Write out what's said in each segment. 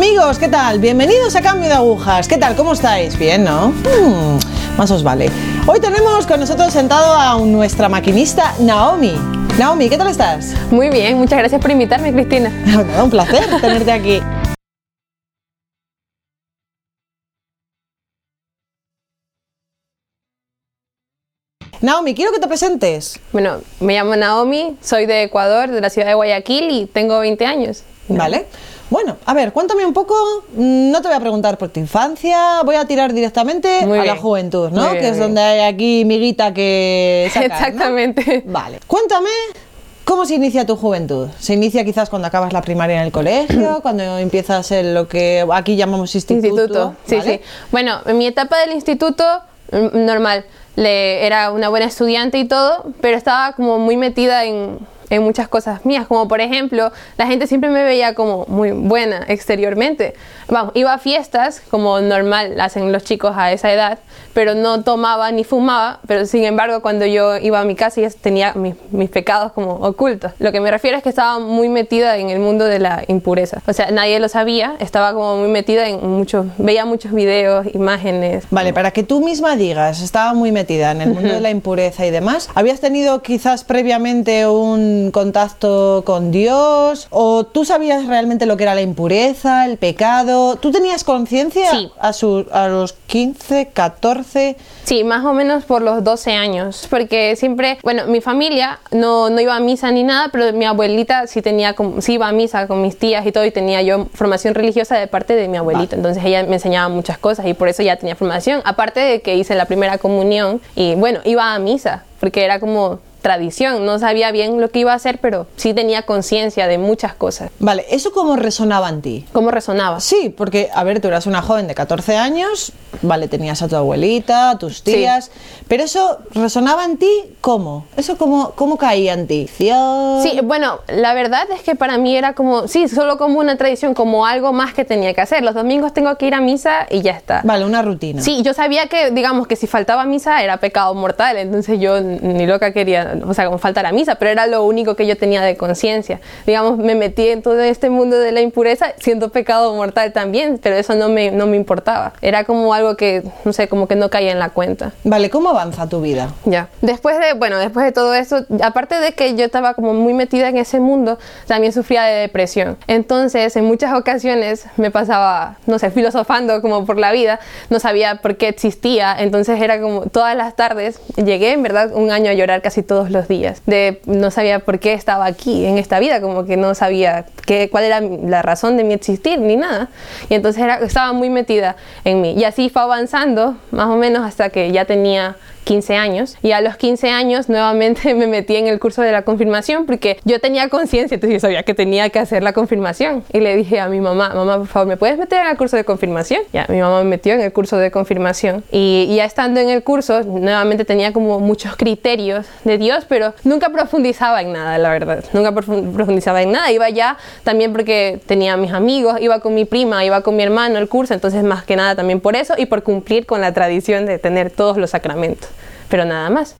Amigos, ¿qué tal? Bienvenidos a Cambio de Agujas. ¿Qué tal? ¿Cómo estáis? Bien, ¿no? Mm, más os vale. Hoy tenemos con nosotros sentado a nuestra maquinista Naomi. Naomi, ¿qué tal estás? Muy bien, muchas gracias por invitarme, Cristina. Nada, un placer tenerte aquí. Naomi, quiero que te presentes. Bueno, me llamo Naomi, soy de Ecuador, de la ciudad de Guayaquil y tengo 20 años. Vale. Bueno, a ver, cuéntame un poco. mm, No te voy a preguntar por tu infancia, voy a tirar directamente Muy a la juventud, ¿no? Muy bien, que es donde hay aquí miguita que sacar, ¿no? Exactamente. Vale. Cuéntame cómo se inicia tu juventud. ¿Se inicia quizás cuando acabas la primaria en el colegio, cuando empiezas en lo que aquí llamamos instituto? Instituto, sí, ¿vale? sí. Bueno, en mi etapa del instituto, mm, normal, le, era una buena estudiante y todo, pero estaba como muy metida en, en muchas cosas mías, como por ejemplo, la gente siempre me veía como muy buena exteriormente. Vamos, iba a fiestas como normal hacen los chicos a esa edad, pero no tomaba ni fumaba, pero sin embargo cuando yo iba a mi casa ya tenía mis, mis pecados como ocultos. Lo que me refiero es que estaba muy metida en el mundo de la impureza. O sea, nadie lo sabía, estaba como muy metida en muchos, veía muchos videos, imágenes. Vale, para que tú misma digas, estaba muy metida en el mundo de la impureza y demás, ¿habías tenido quizás previamente un contacto con Dios? ¿O tú sabías realmente lo que era la impureza, el pecado? ¿Tú tenías conciencia Sí. a, su- a los 15, 14? Sí, más o menos por los 12 años, porque siempre, bueno, mi familia no, no iba a misa ni nada, pero mi abuelita sí tenía, sí iba a misa con mis tías y todo, y tenía yo formación religiosa de parte de mi abuelita, entonces ella me enseñaba muchas cosas y por eso ya tenía formación, aparte de que hice la primera comunión y bueno, iba a misa, porque era como tradición, no sabía bien lo que iba a hacer, pero sí tenía conciencia de muchas cosas. Vale, ¿eso cómo resonaba en ti? ¿Cómo resonaba? Sí, porque, a ver, tú eras una joven de 14 años, vale, tenías a tu abuelita, a tus tías, pero eso resonaba en ti, ¿cómo? ¿Eso cómo, cómo caía en ti? Sí, bueno, la verdad es que para mí era como, sí, solo como una tradición, como algo más que tenía que hacer. Los domingos tengo que ir a misa y ya está. Vale, una rutina. Sí, yo sabía que, digamos, que si faltaba misa era pecado mortal, entonces yo ni loca quería, o sea, como faltar a misa, pero era lo único que yo tenía de conciencia. Digamos, me metí en todo este mundo de la impureza siendo pecado mortal también, pero eso no me, no me importaba. Era como algo que, no sé, como que no caía en la cuenta. Vale, ¿cómo avanza tu vida? Ya. Después de, bueno, después de todo eso, aparte de que yo estaba como muy metida en ese mundo, también sufría de depresión. Entonces, en muchas ocasiones me pasaba, no sé, filosofando como por la vida, no sabía por qué existía, entonces era como todas las tardes, llegué en verdad un año a llorar casi los días, de no sabía por qué estaba aquí en esta vida, como que no sabía qué, cuál era la razón de mi existir ni nada. Y entonces estaba muy metida en mí. Y así fue avanzando, más o menos hasta que ya tenía 15 años y a los 15 años nuevamente me metí en el curso de la confirmación porque yo tenía conciencia, entonces yo sabía que tenía que hacer la confirmación. Y le dije a mi mamá, mamá por favor, ¿me puedes meter en el curso de confirmación? Ya, mi mamá me metió en el curso de confirmación y, ya estando en el curso nuevamente tenía como muchos criterios de Dios, pero nunca profundizaba en nada, la verdad, nunca profu- profundizaba en nada, iba ya también porque tenía mis amigos, iba con mi prima, iba con mi hermano al curso, entonces más que nada también por eso y por cumplir con la tradición de tener todos los sacramentos pero nada más.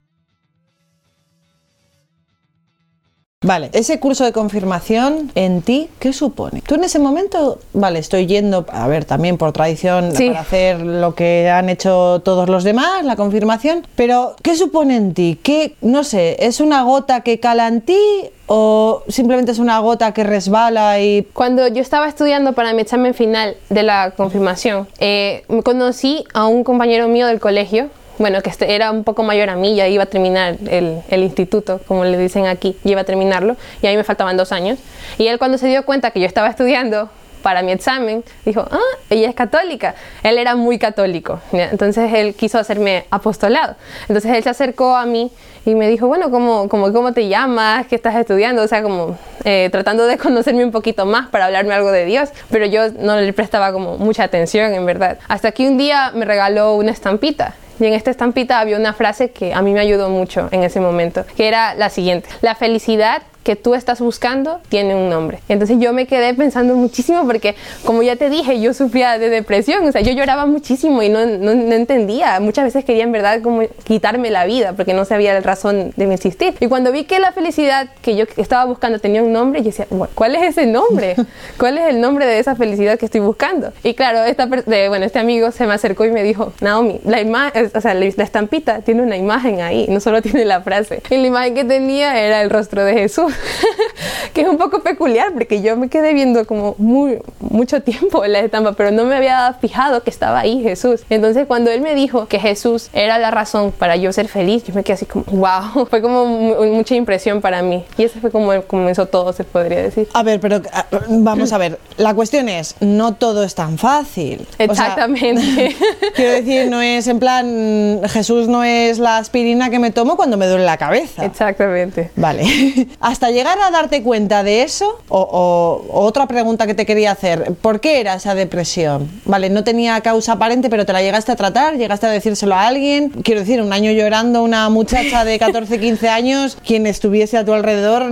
Vale, ese curso de confirmación en ti, ¿qué supone? Tú en ese momento, vale, estoy yendo, a ver, también por tradición, Sí. para hacer lo que han hecho todos los demás, la confirmación, pero ¿qué supone en ti? ¿Qué, no sé, es una gota que cala en ti o simplemente es una gota que resbala y... Cuando yo estaba estudiando para mi examen final de la confirmación, eh, conocí a un compañero mío del colegio, bueno, que este- era un poco mayor a mí, ya iba a terminar el, el instituto, como le dicen aquí, ya iba a terminarlo, y a mí me faltaban dos años. Y él cuando se dio cuenta que yo estaba estudiando para mi examen, dijo, ah, ella es católica. Él era muy católico, entonces él quiso hacerme apostolado. Entonces él se acercó a mí y me dijo, bueno, ¿cómo, cómo, cómo te llamas? ¿Qué estás estudiando? O sea, como eh, tratando de conocerme un poquito más para hablarme algo de Dios, pero yo no le prestaba como mucha atención, en verdad. Hasta que un día me regaló una estampita. Y en esta estampita había una frase que a mí me ayudó mucho en ese momento, que era la siguiente. La felicidad que tú estás buscando tiene un nombre. Entonces yo me quedé pensando muchísimo porque, como ya te dije, yo sufría de depresión, o sea, yo lloraba muchísimo y no, no, no entendía. Muchas veces quería en verdad como quitarme la vida porque no sabía la razón de mi existir. Y cuando vi que la felicidad que yo estaba buscando tenía un nombre, yo decía, ¿cuál es ese nombre? ¿Cuál es el nombre de esa felicidad que estoy buscando? Y claro, esta, de, bueno, este amigo se me acercó y me dijo, Naomi, la imagen, o sea, la estampita tiene una imagen ahí, no solo tiene la frase. Y la imagen que tenía era el rostro de Jesús, que es un poco peculiar porque yo me quedé viendo como muy, mucho tiempo la estampa, pero no me había fijado que estaba ahí Jesús. Entonces cuando él me dijo que Jesús era la razón para yo ser feliz, yo me quedé así como, wow, fue como mucha impresión para mí. Y ese fue como comenzó todo, se podría decir. A ver, pero vamos a ver, la cuestión es, no todo es tan fácil. Exactamente. quiero decir, no es en plan, Jesús no es la aspirina que me tomo cuando me duele la cabeza. Exactamente. Vale. Hasta llegar a darte cuenta de eso, o, otra pregunta que te quería hacer, ¿por qué era esa depresión? Vale, no tenía causa aparente, pero te la llegaste a tratar, llegaste a decírselo a alguien. Quiero decir, un año llorando una muchacha de 14, 15 años, quien estuviese a tu alrededor,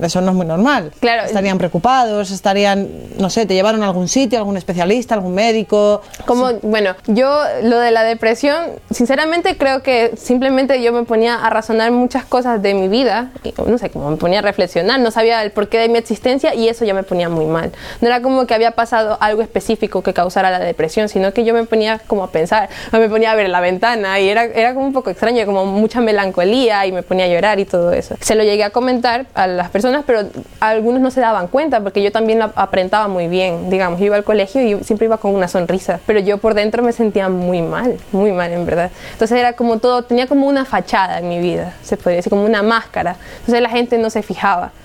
eso no es muy normal. Claro. Estarían preocupados, estarían, no sé, te llevaron a algún sitio, algún especialista, algún médico. Como, bueno, yo lo de la depresión, sinceramente creo que simplemente yo me ponía a razonar muchas cosas de mi vida, no sé, como me ponía a reflexionar, no sabía el porqué de mi existencia y eso ya me ponía muy mal. No era como que había pasado algo específico que causara la depresión, sino que yo me ponía como a pensar, me ponía a ver la ventana y era, era como un poco extraño, como mucha melancolía y me ponía a llorar y todo eso. Se lo llegué a comentar a las personas, pero algunos no se daban cuenta porque yo también la aprentaba muy bien, digamos, yo iba al colegio y siempre iba con una sonrisa, pero yo por dentro me sentía muy mal, muy mal en verdad. Entonces era como todo, tenía como una fachada en mi vida, se podría decir, como una máscara. Entonces la gente no se fijaba.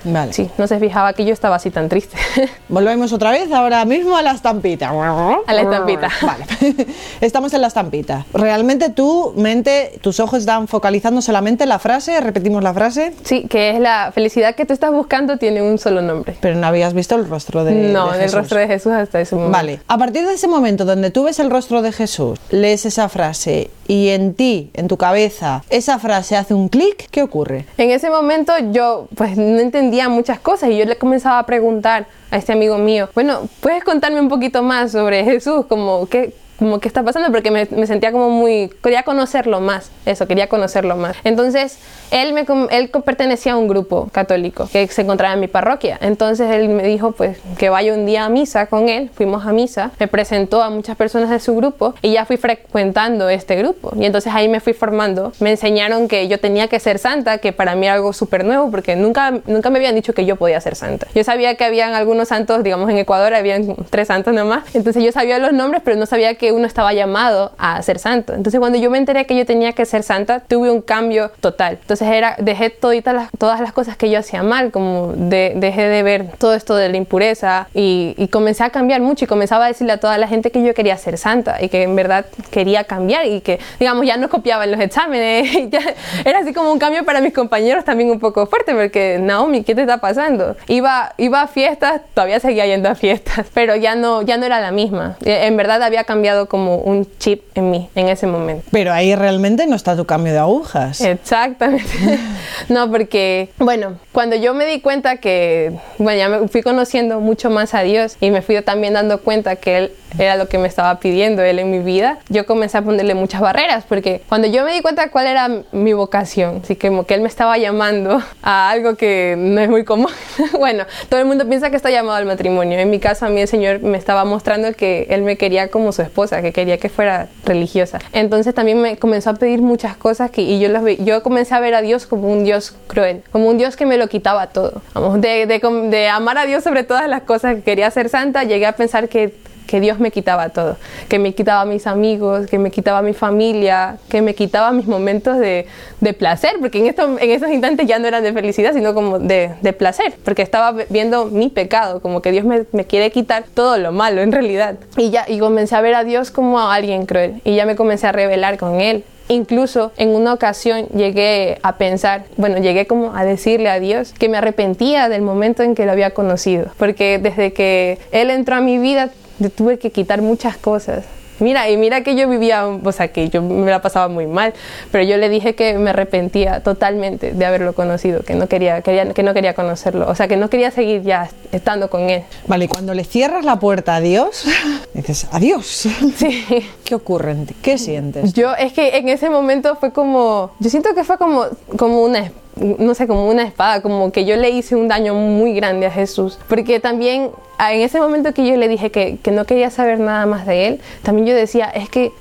Vale. Sí, no se fijaba que yo estaba así tan triste. Volvemos otra vez ahora mismo a la estampita. A la estampita. Vale. Estamos en la estampita. Realmente tu mente, tus ojos están focalizando solamente la frase, repetimos la frase. Sí, que es la felicidad que tú estás buscando tiene un solo nombre. Pero no habías visto el rostro de, no, de el rostro de Jesús hasta ese momento. Vale. A partir de ese momento donde tú ves el rostro de Jesús, lees esa frase y en ti, en tu cabeza, esa frase hace un clic, ¿qué ocurre? En ese momento yo pues no entendía muchas cosas y yo le comenzaba a preguntar a este amigo mío, bueno, ¿puedes contarme un poquito más sobre Jesús? Como, ¿qué, como qué está pasando, porque me, me, sentía como muy, quería conocerlo más, eso, quería conocerlo más. Entonces, él, me, él pertenecía a un grupo católico que se encontraba en mi parroquia. Entonces, él me dijo, pues, que vaya un día a misa con él, fuimos a misa, me presentó a muchas personas de su grupo y ya fui frecuentando este grupo. Y entonces ahí me fui formando, me enseñaron que yo tenía que ser santa, que para mí era algo súper nuevo, porque nunca, nunca me habían dicho que yo podía ser santa. Yo sabía que habían algunos santos, digamos, en Ecuador habían tres santos nomás, entonces yo sabía los nombres, pero no sabía que uno estaba llamado a ser santo. Entonces cuando yo me enteré que yo tenía que ser santa, tuve un cambio total. Entonces era, dejé las, todas las cosas que yo hacía mal, como de, dejé de ver todo esto de la impureza y, y, comencé a cambiar mucho y comenzaba a decirle a toda la gente que yo quería ser santa y que en verdad quería cambiar y que, digamos, ya no copiaba en los exámenes. Era así como un cambio para mis compañeros también un poco fuerte porque, Naomi, ¿qué te está pasando? Iba, iba a fiestas, todavía seguía yendo a fiestas, pero ya no, ya no era la misma. En verdad había cambiado como un chip en mí en ese momento. Pero ahí realmente no está tu cambio de agujas. Exactamente. no, porque, bueno, cuando yo me di cuenta que, bueno, ya me fui conociendo mucho más a Dios y me fui también dando cuenta que Él era lo que me estaba pidiendo Él en mi vida, yo comencé a ponerle muchas barreras, porque cuando yo me di cuenta cuál era mi vocación, así que como que Él me estaba llamando a algo que no es muy común, bueno, todo el mundo piensa que está llamado al matrimonio. En mi caso, a mí el Señor me estaba mostrando que Él me quería como su que quería que fuera religiosa. Entonces también me comenzó a pedir muchas cosas que, y yo, las, yo comencé a ver a Dios como un Dios cruel, como un Dios que me lo quitaba todo. Vamos, de, de amar a Dios sobre todas las cosas que quería ser santa, llegué a pensar que que Dios me quitaba todo, que me quitaba mis amigos, que me quitaba mi familia, que me quitaba mis momentos de, de placer, porque en, esto, en esos instantes ya no eran de felicidad, sino como de, de placer, porque estaba viendo mi pecado, como que Dios me, me, quiere quitar todo lo malo en realidad. Y ya y comencé a ver a Dios como a alguien cruel, y ya me comencé a rebelar con Él. Incluso en una ocasión llegué a pensar, bueno, llegué como a decirle a Dios que me arrepentía del momento en que lo había conocido, porque desde que Él entró a mi vida tuve que quitar muchas cosas. Mira, y mira que yo vivía, o sea, que yo me la pasaba muy mal, pero yo le dije que me arrepentía totalmente de haberlo conocido, que no quería, quería que no quería conocerlo, o sea, que no quería seguir ya estando con él. Vale, y cuando le cierras la puerta a Dios, dices, adiós. Sí. ¿Qué ocurre en ti? ¿Qué sientes? Yo, es que en ese momento fue como, yo siento que fue como, como una no sé, como una espada, como que yo le hice un daño muy grande a Jesús. Porque también en ese momento que yo le dije que, que no quería saber nada más de él, también yo decía, es que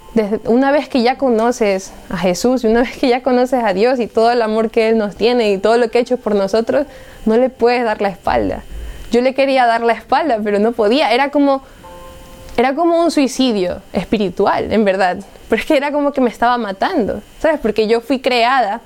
una vez que ya conoces a Jesús y una vez que ya conoces a Dios y todo el amor que Él nos tiene y todo lo que ha hecho por nosotros, no le puedes dar la espalda. Yo le quería dar la espalda, pero no podía. Era como, era como un suicidio espiritual, en verdad. Pero es que era como que me estaba matando, ¿sabes? Porque yo fui creada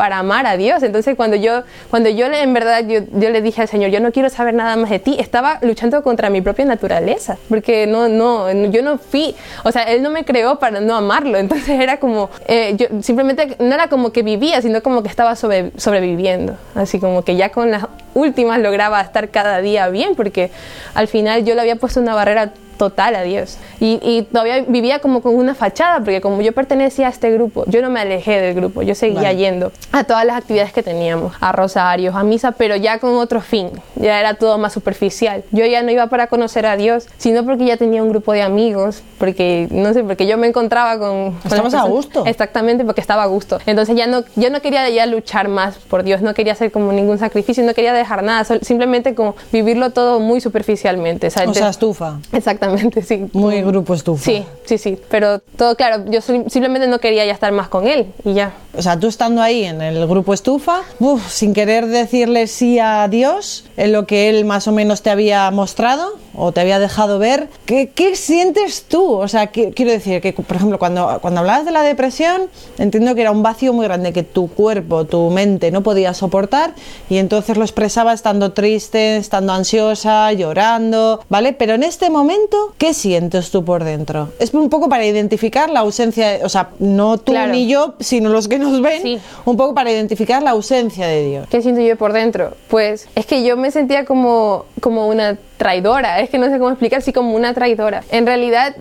para amar a Dios. Entonces cuando yo, cuando yo en verdad yo, yo, le dije al Señor, yo no quiero saber nada más de ti, estaba luchando contra mi propia naturaleza, porque no, no, yo no fui, o sea, Él no me creó para no amarlo, entonces era como, eh, yo simplemente no era como que vivía, sino como que estaba sobre, sobreviviendo, así como que ya con las últimas lograba estar cada día bien, porque al final yo le había puesto una barrera total a Dios. Y, todavía vivía como con una fachada, porque como yo pertenecía a este grupo, yo no me alejé del grupo, yo seguía yendo a todas las actividades que teníamos, a rosarios, a misa, pero ya con otro fin, ya era todo más superficial. Yo ya no iba para conocer a Dios, sino porque ya tenía un grupo de amigos, porque no sé, porque yo me encontraba con... Estabas a gusto. Exactamente, porque estaba a gusto. Entonces ya no, yo no quería ya luchar más por Dios, no quería hacer como ningún sacrificio, no quería dejar nada, simplemente como vivirlo todo muy superficialmente. O sea, estufa. Exactamente sí. Muy grupo estufa. Sí, sí, sí. Pero todo claro, yo simplemente no quería ya estar más con él y ya. O sea, tú estando ahí en el grupo estufa, sin querer decirle sí a Dios en lo que él más o menos te había mostrado o te había dejado ver, ¿qué, qué sientes tú? O sea, quiero decir que, por ejemplo, cuando, cuando hablabas de la depresión, entiendo que era un vacío muy grande que tu cuerpo, tu mente no podía soportar y entonces lo expresaba estando triste, estando ansiosa, llorando, ¿vale? Pero en este momento, ¿qué sientes tú por dentro? Es un poco para identificar la ausencia, o sea, no tú ni yo, sino los que nos ven, un poco para identificar la ausencia de Dios. ¿Qué siento yo por dentro? Pues es que yo me sentía como, como una traidora, es que no sé cómo explicar, así como una traidora. En realidad,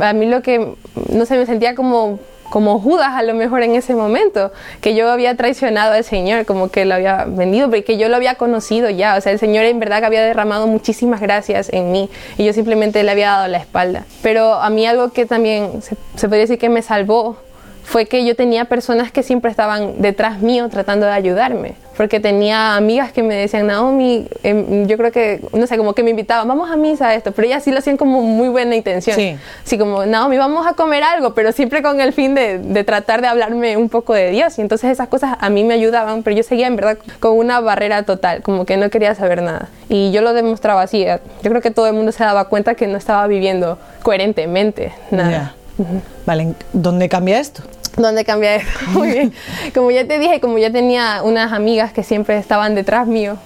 a mí lo que, no sé, me sentía como como Judas a lo mejor en ese momento, que yo había traicionado al Señor, como que lo había vendido, porque yo lo había conocido ya, o sea, el Señor en verdad que había derramado muchísimas gracias en mí y yo simplemente le había dado la espalda. Pero a mí algo que también se, se podría decir que me salvó fue que yo tenía personas que siempre estaban detrás mío tratando de ayudarme. Porque tenía amigas que me decían, Naomi, em, yo creo que, no sé, como que me invitaban, vamos a misa esto, pero ellas sí lo hacían como muy buena intención. Sí. Así como, Naomi, vamos a comer algo, pero siempre con el fin de, de, tratar de hablarme un poco de Dios. Y entonces esas cosas a mí me ayudaban, pero yo seguía en verdad con una barrera total, como que no quería saber nada. Y yo lo demostraba así. Yo creo que todo el mundo se daba cuenta que no estaba viviendo coherentemente nada. Vale, ¿dónde cambia esto? ¿Dónde cambia esto? Muy bien. Como ya te dije, como ya tenía unas amigas que siempre estaban detrás mío,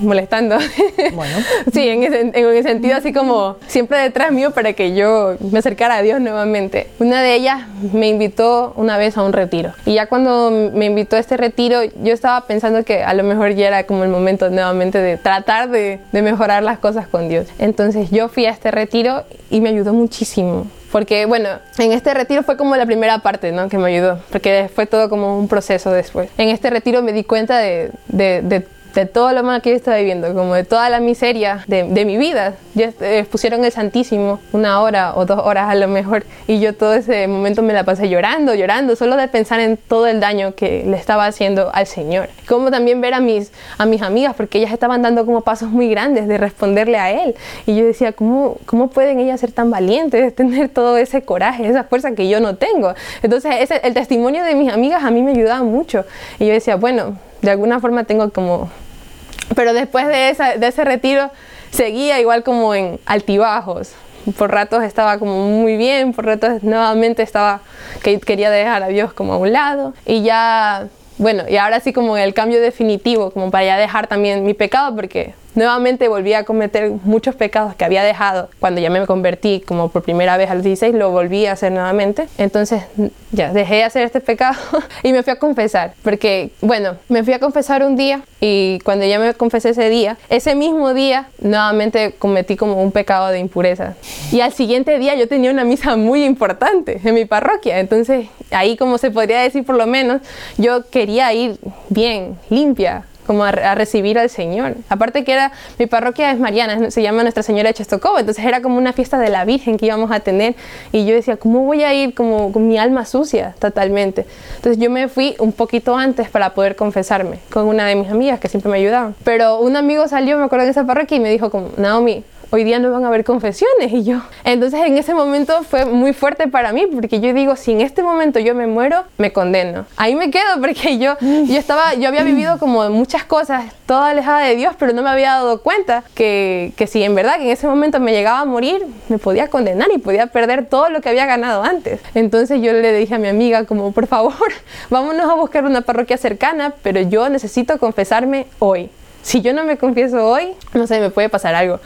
molestando. Bueno. sí, en ese, en ese, sentido así como siempre detrás mío para que yo me acercara a Dios nuevamente. Una de ellas me invitó una vez a un retiro. Y ya cuando me invitó a este retiro, yo estaba pensando que a lo mejor ya era como el momento nuevamente de tratar de, de mejorar las cosas con Dios. Entonces yo fui a este retiro y me ayudó muchísimo porque, bueno, en este retiro fue como la primera parte, ¿no? Que me ayudó, porque fue todo como un proceso después. En este retiro me di cuenta de, de, de de todo lo mal que yo estaba viviendo, como de toda la miseria de, de mi vida. Ya eh, pusieron el Santísimo una hora o dos horas a lo mejor y yo todo ese momento me la pasé llorando, llorando, solo de pensar en todo el daño que le estaba haciendo al Señor. Como también ver a mis, a mis amigas, porque ellas estaban dando como pasos muy grandes de responderle a Él. Y yo decía, ¿cómo, cómo pueden ellas ser tan valientes, tener todo ese coraje, esa fuerza que yo no tengo? Entonces ese, el testimonio de mis amigas a mí me ayudaba mucho. Y yo decía, bueno, de alguna forma tengo como... Pero después de, de ese retiro seguía igual como en altibajos. Por ratos estaba como muy bien, por ratos nuevamente estaba que quería dejar a Dios como a un lado. Y ya, bueno, y ahora sí como el cambio definitivo, como para ya dejar también mi pecado, porque nuevamente volví a cometer muchos pecados que había dejado cuando ya me convertí como por primera vez a los 16, lo volví a hacer nuevamente. Entonces ya dejé de hacer este pecado y me fui a confesar, porque bueno, me fui a confesar un día y cuando ya me confesé ese día, ese mismo día nuevamente cometí como un pecado de impureza. Y al siguiente día yo tenía una misa muy importante en mi parroquia, entonces ahí como se podría decir por lo menos, yo quería ir bien, limpia, como a, recibir al Señor. Aparte que era, mi parroquia es Mariana, se llama Nuestra Señora de Chestocobo, entonces era como una fiesta de la Virgen que íbamos a tener y yo decía, ¿cómo voy a ir como con mi alma sucia totalmente? Entonces yo me fui un poquito antes para poder confesarme con una de mis amigas que siempre me ayudaban. Pero un amigo salió, me acuerdo en esa parroquia y me dijo como, Naomi, hoy día no van a haber confesiones y yo. Entonces en ese momento fue muy fuerte para mí porque yo digo, si en este momento yo me muero, me condeno. Ahí me quedo porque yo, yo estaba, yo había vivido como muchas cosas, toda alejada de Dios, pero no me había dado cuenta que, que si en verdad en ese momento me llegaba a morir, me podía condenar y podía perder todo lo que había ganado antes. Entonces yo le dije a mi amiga como, por favor, vámonos a buscar una parroquia cercana, pero yo necesito confesarme hoy. Si yo no me confieso hoy, no sé, me puede pasar algo.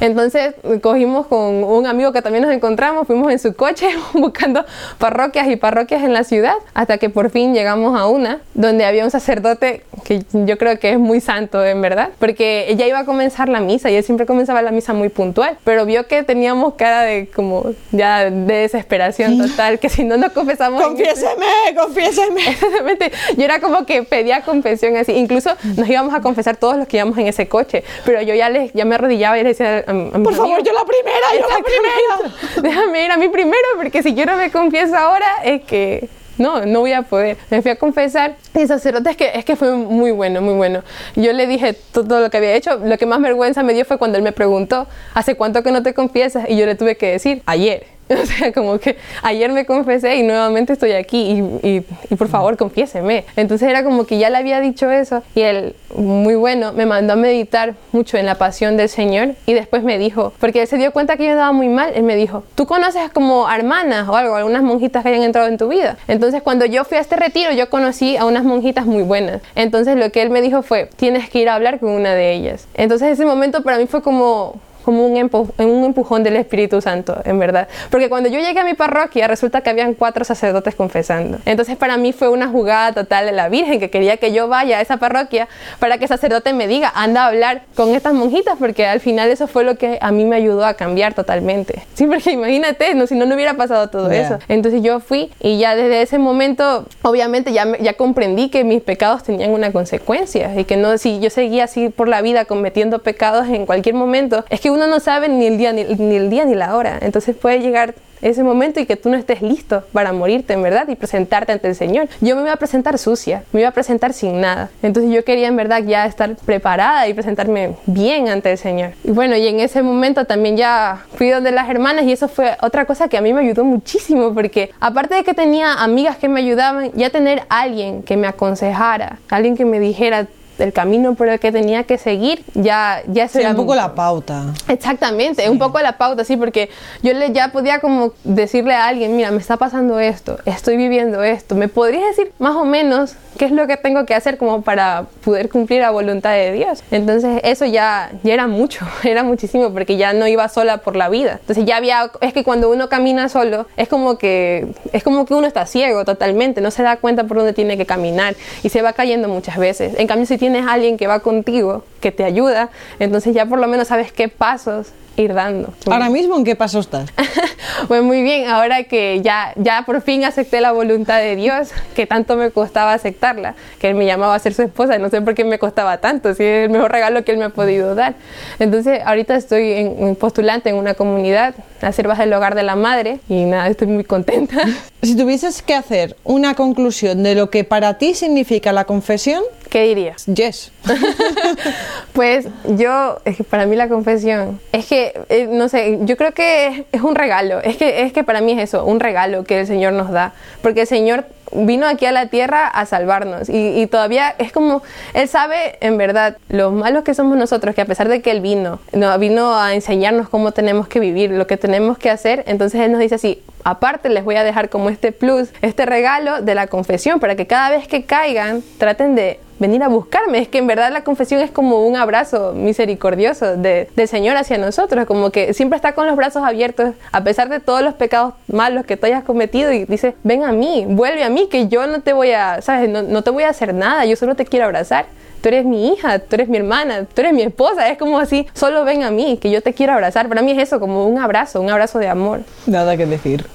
Entonces cogimos con un amigo que también nos encontramos, fuimos en su coche buscando parroquias y parroquias en la ciudad, hasta que por fin llegamos a una donde había un sacerdote que yo creo que es muy santo, en verdad, porque ella iba a comenzar la misa y él siempre comenzaba la misa muy puntual, pero vio que teníamos cara de como ya de desesperación total, que si no nos confesamos... ¡Confiéseme, confiéseme! Exactamente, yo era como que pedía confesión así, incluso nos íbamos a confesar todos los que íbamos en ese coche, pero yo ya, les, ya me arrodillaba y le decía por favor, yo la primera, yo la primera. Déjame ir a mí primero, porque si yo no me confieso ahora, es que no, no voy a poder. Me fui a confesar y el sacerdote es que, es que fue muy bueno, muy bueno. Yo le dije todo lo que había hecho. Lo que más vergüenza me dio fue cuando él me preguntó, ¿hace cuánto que no te confiesas? Y yo le tuve que decir, ayer. O sea, como que ayer me confesé y nuevamente estoy aquí y, y, por favor confiéseme. Entonces era como que ya le había dicho eso y él, muy bueno, me mandó a meditar mucho en la pasión del Señor y después me dijo, porque él se dio cuenta que yo andaba muy mal, él me dijo, tú conoces como hermanas o algo, algunas monjitas que hayan entrado en tu vida. Entonces cuando yo fui a este retiro yo conocí a unas monjitas muy buenas. Entonces lo que él me dijo fue, tienes que ir a hablar con una de ellas. Entonces ese momento para mí fue como como un, un empujón del Espíritu Santo, en verdad. Porque cuando yo llegué a mi parroquia, resulta que habían cuatro sacerdotes confesando. Entonces para mí fue una jugada total de la Virgen, que quería que yo vaya a esa parroquia para que el sacerdote me diga, anda a hablar con estas monjitas, porque al final eso fue lo que a mí me ayudó a cambiar totalmente. Sí, porque imagínate, no, si no, no hubiera pasado todo eso. Entonces yo fui y ya desde ese momento, obviamente ya, ya comprendí que mis pecados tenían una consecuencia y que no, si yo seguía así por la vida cometiendo pecados en cualquier momento, es que uno no sabe ni el día ni, el día ni la hora. Entonces puede llegar ese momento y que tú no estés listo para morirte en verdad y presentarte ante el Señor. Yo me iba a presentar sucia, me iba a presentar sin nada. Entonces yo quería en verdad ya estar preparada y presentarme bien ante el Señor. Y bueno, y en ese momento también ya fui donde las hermanas y eso fue otra cosa que a mí me ayudó muchísimo porque aparte de que tenía amigas que me ayudaban, ya tener alguien que me aconsejara, alguien que me dijera el camino por el que tenía que seguir, ya, ya sí, era un poco la pauta. Exactamente, un poco la pauta, sí, porque yo le, ya podía como decirle a alguien, mira, me está pasando esto, estoy viviendo esto, ¿me podrías decir más o menos qué es lo que tengo que hacer como para poder cumplir la voluntad de Dios? Entonces eso ya, ya era mucho, era muchísimo, porque ya no iba sola por la vida. Entonces ya había, es que cuando uno camina solo, es como que, es como que uno está ciego totalmente, no se da cuenta por dónde tiene que caminar y se va cayendo muchas veces. En cambio, si tiene tienes alguien que va contigo, que te ayuda, entonces ya por lo menos sabes qué pasos ir dando. Ahora mismo, ¿en qué paso estás? pues muy bien, ahora que ya, ya por fin acepté la voluntad de Dios, que tanto me costaba aceptarla, que Él me llamaba a ser su esposa, no sé por qué me costaba tanto, si es el mejor regalo que Él me ha podido dar. Entonces, ahorita estoy en, postulante en una comunidad, la Siervas del Hogar de la Madre, y nada, estoy muy contenta. Si tuvieses que hacer una conclusión de lo que para ti significa la confesión, ¿qué dirías? Yes. pues yo, es que para mí la confesión, es que, eh, no sé, yo creo que es, un regalo, es que, es que para mí es eso, un regalo que el Señor nos da, porque el Señor vino aquí a la tierra a salvarnos y, todavía es como, Él sabe en verdad lo malos que somos nosotros, que a pesar de que Él vino, no, vino a enseñarnos cómo tenemos que vivir, lo que tenemos que hacer, entonces Él nos dice así, aparte les voy a dejar como este plus, este regalo de la confesión, para que cada vez que caigan traten de venir a buscarme. Es que en verdad la confesión es como un abrazo misericordioso de, del Señor hacia nosotros, como que siempre está con los brazos abiertos a pesar de todos los pecados malos que tú hayas cometido y dice, ven a mí, vuelve a mí, que yo no te voy a, sabes, no, no te voy a hacer nada, yo solo te quiero abrazar tú eres mi hija, tú eres mi hermana, tú eres mi esposa, es como así, solo ven a mí, que yo te quiero abrazar. Para mí es eso, como un abrazo, un abrazo de amor. Nada que decir.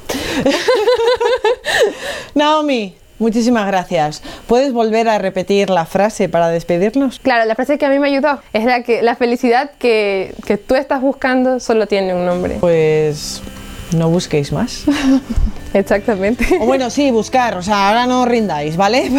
Naomi, muchísimas gracias. ¿Puedes volver a repetir la frase para despedirnos? Claro, la frase que a mí me ayudó es la que la felicidad que, que tú estás buscando solo tiene un nombre. Pues no busquéis más. Exactamente. O bueno, sí, buscar, o sea, ahora no rindáis, ¿vale?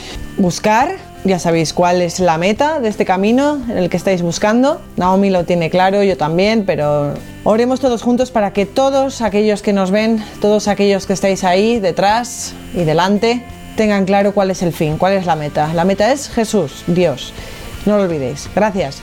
buscar, ya sabéis cuál es la meta de este camino en el que estáis buscando. Naomi lo tiene claro, yo también, pero oremos todos juntos para que todos aquellos que nos ven, todos aquellos que estáis ahí detrás y delante, tengan claro cuál es el fin, cuál es la meta. La meta es Jesús, Dios. No lo olvidéis. Gracias.